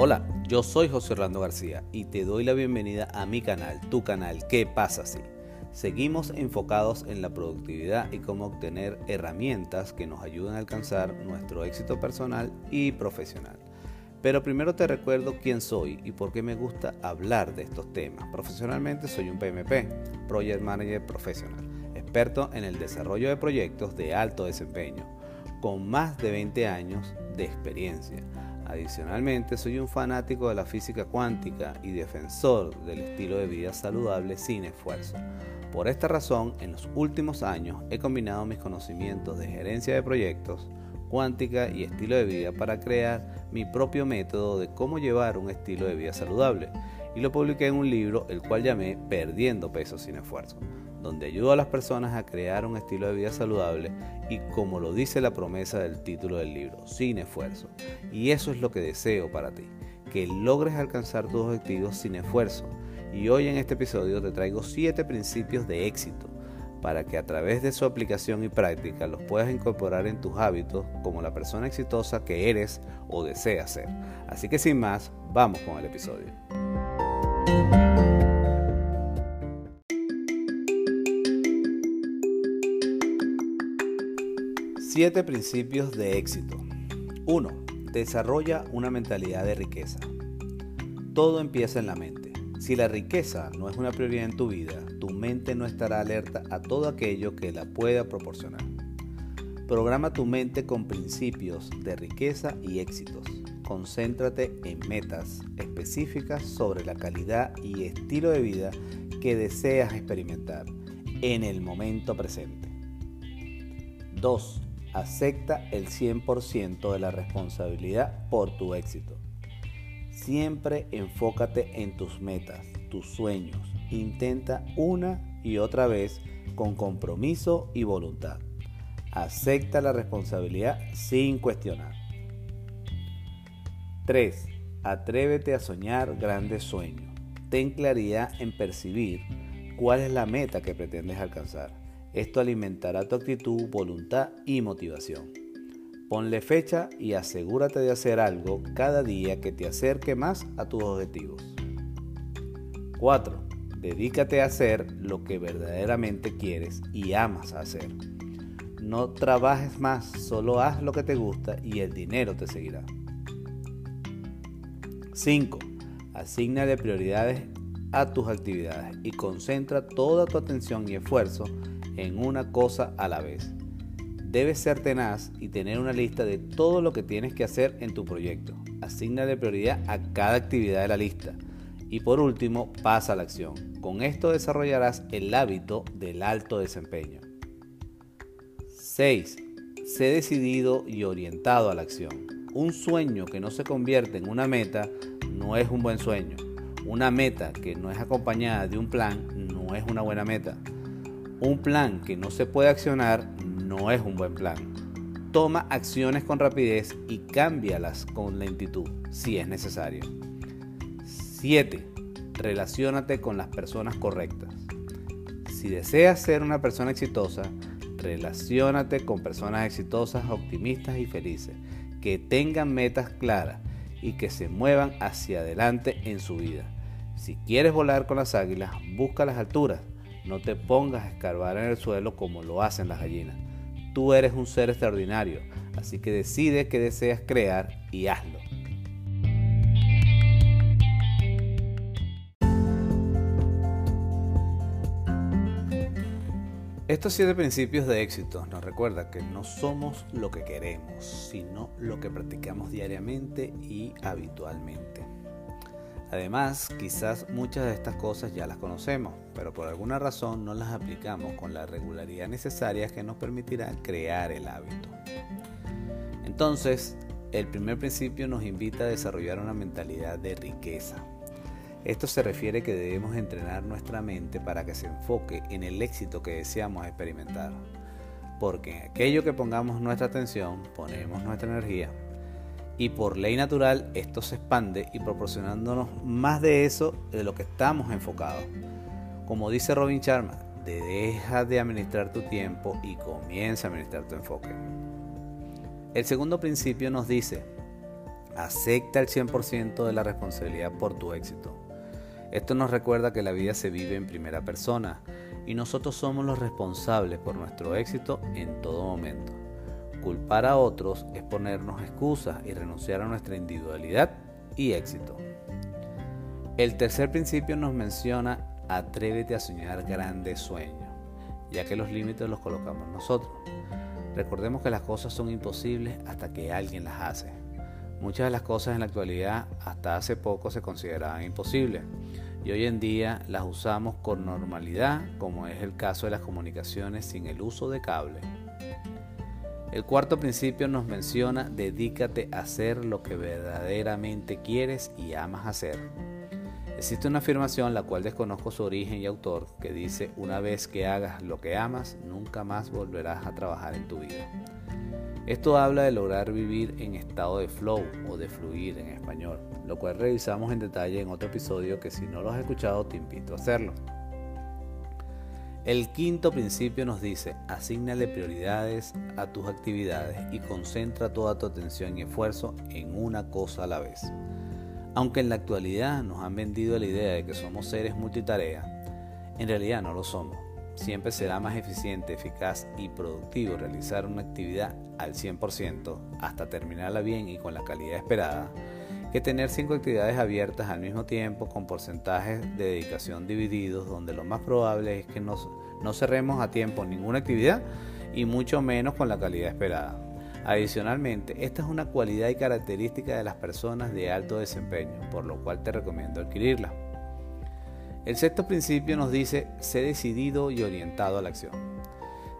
Hola, yo soy José Orlando García y te doy la bienvenida a mi canal, tu canal, ¿Qué pasa si? Seguimos enfocados en la productividad y cómo obtener herramientas que nos ayuden a alcanzar nuestro éxito personal y profesional. Pero primero te recuerdo quién soy y por qué me gusta hablar de estos temas. Profesionalmente soy un PMP, Project Manager Professional, experto en el desarrollo de proyectos de alto desempeño, con más de 20 años de experiencia Adicionalmente, soy un fanático de la física cuántica y defensor del estilo de vida saludable sin esfuerzo. Por esta razón, en los últimos años he combinado mis conocimientos de gerencia de proyectos, cuántica y estilo de vida para crear mi propio método de cómo llevar un estilo de vida saludable y lo publiqué en un libro el cual llamé Perdiendo peso sin esfuerzo donde ayudo a las personas a crear un estilo de vida saludable y como lo dice la promesa del título del libro, sin esfuerzo. Y eso es lo que deseo para ti, que logres alcanzar tus objetivos sin esfuerzo. Y hoy en este episodio te traigo 7 principios de éxito para que a través de su aplicación y práctica los puedas incorporar en tus hábitos como la persona exitosa que eres o deseas ser. Así que sin más, vamos con el episodio. 7 principios de éxito. 1. Desarrolla una mentalidad de riqueza. Todo empieza en la mente. Si la riqueza no es una prioridad en tu vida, tu mente no estará alerta a todo aquello que la pueda proporcionar. Programa tu mente con principios de riqueza y éxitos. Concéntrate en metas específicas sobre la calidad y estilo de vida que deseas experimentar en el momento presente. 2 acepta el 100% de la responsabilidad por tu éxito. Siempre enfócate en tus metas, tus sueños. Intenta una y otra vez con compromiso y voluntad. Acepta la responsabilidad sin cuestionar. 3. Atrévete a soñar grandes sueños. Ten claridad en percibir cuál es la meta que pretendes alcanzar esto alimentará tu actitud, voluntad y motivación. Ponle fecha y asegúrate de hacer algo cada día que te acerque más a tus objetivos. 4. Dedícate a hacer lo que verdaderamente quieres y amas hacer. No trabajes más, solo haz lo que te gusta y el dinero te seguirá. 5. Asignale prioridades a tus actividades y concentra toda tu atención y esfuerzo en una cosa a la vez. Debes ser tenaz y tener una lista de todo lo que tienes que hacer en tu proyecto. Asignale prioridad a cada actividad de la lista. Y por último, pasa a la acción. Con esto desarrollarás el hábito del alto desempeño. 6. Sé decidido y orientado a la acción. Un sueño que no se convierte en una meta no es un buen sueño. Una meta que no es acompañada de un plan no es una buena meta. Un plan que no se puede accionar no es un buen plan. Toma acciones con rapidez y cámbialas con lentitud si es necesario. 7. Relaciónate con las personas correctas. Si deseas ser una persona exitosa, relaciónate con personas exitosas, optimistas y felices, que tengan metas claras y que se muevan hacia adelante en su vida. Si quieres volar con las águilas, busca las alturas no te pongas a escarbar en el suelo como lo hacen las gallinas. Tú eres un ser extraordinario, así que decide qué deseas crear y hazlo. Estos siete principios de éxito nos recuerda que no somos lo que queremos, sino lo que practicamos diariamente y habitualmente. Además, quizás muchas de estas cosas ya las conocemos, pero por alguna razón no las aplicamos con la regularidad necesaria que nos permitirá crear el hábito. Entonces, el primer principio nos invita a desarrollar una mentalidad de riqueza. Esto se refiere que debemos entrenar nuestra mente para que se enfoque en el éxito que deseamos experimentar. Porque en aquello que pongamos nuestra atención, ponemos nuestra energía y por ley natural esto se expande y proporcionándonos más de eso de lo que estamos enfocados. Como dice Robin Sharma, deja de administrar tu tiempo y comienza a administrar tu enfoque. El segundo principio nos dice, Acepta el 100% de la responsabilidad por tu éxito. Esto nos recuerda que la vida se vive en primera persona y nosotros somos los responsables por nuestro éxito en todo momento. Culpar a otros es ponernos excusas y renunciar a nuestra individualidad y éxito. El tercer principio nos menciona atrévete a soñar grandes sueños, ya que los límites los colocamos nosotros. Recordemos que las cosas son imposibles hasta que alguien las hace. Muchas de las cosas en la actualidad hasta hace poco se consideraban imposibles y hoy en día las usamos con normalidad, como es el caso de las comunicaciones sin el uso de cable. El cuarto principio nos menciona dedícate a hacer lo que verdaderamente quieres y amas hacer. Existe una afirmación, la cual desconozco su origen y autor, que dice, una vez que hagas lo que amas, nunca más volverás a trabajar en tu vida. Esto habla de lograr vivir en estado de flow o de fluir en español, lo cual revisamos en detalle en otro episodio que si no lo has escuchado te invito a hacerlo. El quinto principio nos dice, asignale prioridades a tus actividades y concentra toda tu atención y esfuerzo en una cosa a la vez. Aunque en la actualidad nos han vendido la idea de que somos seres multitarea, en realidad no lo somos. Siempre será más eficiente, eficaz y productivo realizar una actividad al 100% hasta terminarla bien y con la calidad esperada que tener cinco actividades abiertas al mismo tiempo con porcentajes de dedicación divididos donde lo más probable es que no, no cerremos a tiempo ninguna actividad y mucho menos con la calidad esperada. Adicionalmente, esta es una cualidad y característica de las personas de alto desempeño, por lo cual te recomiendo adquirirla. El sexto principio nos dice, sé decidido y orientado a la acción.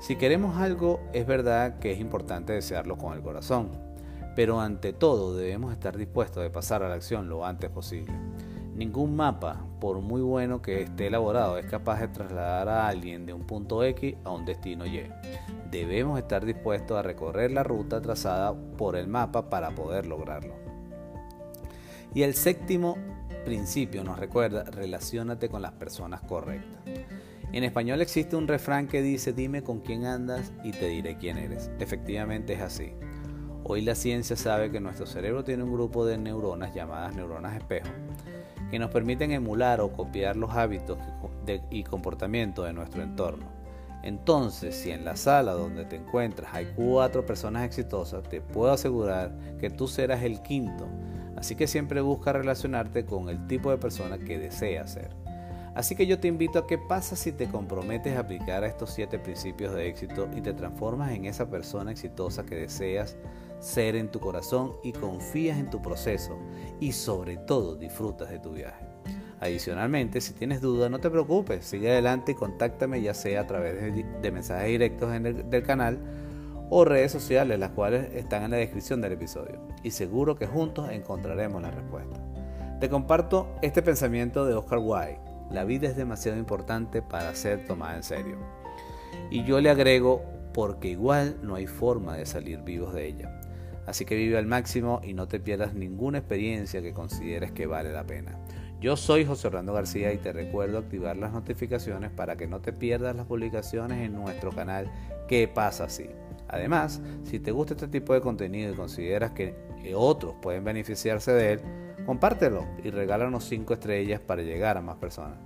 Si queremos algo, es verdad que es importante desearlo con el corazón, pero ante todo debemos estar dispuestos a pasar a la acción lo antes posible. Ningún mapa, por muy bueno que esté elaborado, es capaz de trasladar a alguien de un punto X a un destino Y. Debemos estar dispuestos a recorrer la ruta trazada por el mapa para poder lograrlo. Y el séptimo principio nos recuerda, relacionate con las personas correctas. En español existe un refrán que dice, dime con quién andas y te diré quién eres. Efectivamente es así. Hoy la ciencia sabe que nuestro cerebro tiene un grupo de neuronas llamadas neuronas espejo que nos permiten emular o copiar los hábitos y comportamientos de nuestro entorno. Entonces, si en la sala donde te encuentras hay cuatro personas exitosas, te puedo asegurar que tú serás el quinto. Así que siempre busca relacionarte con el tipo de persona que deseas ser. Así que yo te invito a qué pasa si te comprometes a aplicar a estos siete principios de éxito y te transformas en esa persona exitosa que deseas ser en tu corazón y confías en tu proceso y sobre todo disfrutas de tu viaje. Adicionalmente, si tienes dudas, no te preocupes, sigue adelante y contáctame ya sea a través de, mensajes directos en el, del canal o redes sociales, las cuales están en la descripción del episodio. Y seguro que juntos encontraremos la respuesta. Te comparto este pensamiento de Oscar Wilde. La vida es demasiado importante para ser tomada en serio. Y yo le agrego, porque igual no hay forma de salir vivos de ella. Así que vive al máximo y no te pierdas ninguna experiencia que consideres que vale la pena. Yo soy José Orlando García y te recuerdo activar las notificaciones para que no te pierdas las publicaciones en nuestro canal ¿Qué pasa así? Además, si te gusta este tipo de contenido y consideras que otros pueden beneficiarse de él, compártelo y regálanos 5 estrellas para llegar a más personas.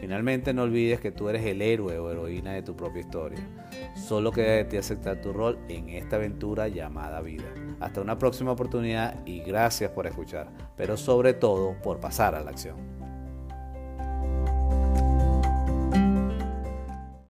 Finalmente no olvides que tú eres el héroe o heroína de tu propia historia. Solo queda de ti aceptar tu rol en esta aventura llamada vida. Hasta una próxima oportunidad y gracias por escuchar, pero sobre todo por pasar a la acción.